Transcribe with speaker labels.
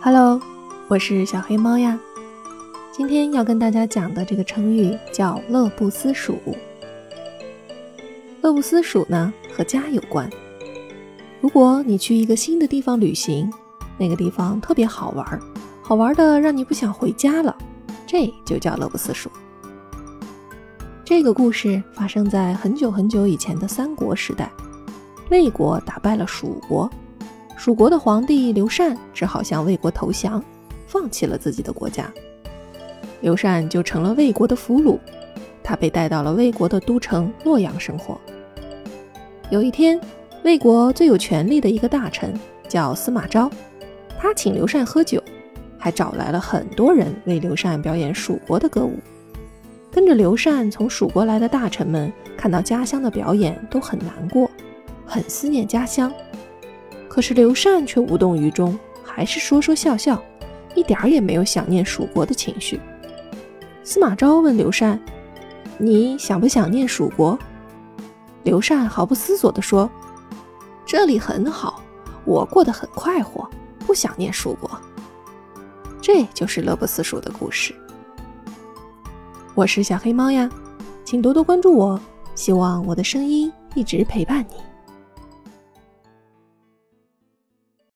Speaker 1: Hello，我是小黑猫呀。今天要跟大家讲的这个成语叫“乐不思蜀”。乐不思蜀呢，和家有关。如果你去一个新的地方旅行，那个地方特别好玩，好玩的让你不想回家了，这就叫乐不思蜀。这个故事发生在很久很久以前的三国时代。魏国打败了蜀国。蜀国的皇帝刘禅只好向魏国投降，放弃了自己的国家。刘禅就成了魏国的俘虏，他被带到了魏国的都城洛阳生活。有一天，魏国最有权力的一个大臣叫司马昭，他请刘禅喝酒，还找来了很多人为刘禅表演蜀国的歌舞。跟着刘禅从蜀国来的大臣们看到家乡的表演，都很难过，很思念家乡。可是刘禅却无动于衷，还是说说笑笑，一点儿也没有想念蜀国的情绪。司马昭问刘禅：“你想不想念蜀国？”刘禅毫不思索地说：“这里很好，我过得很快活，不想念蜀国。”这就是乐不思蜀的故事。我是小黑猫呀，请多多关注我，希望我的声音一直陪伴你。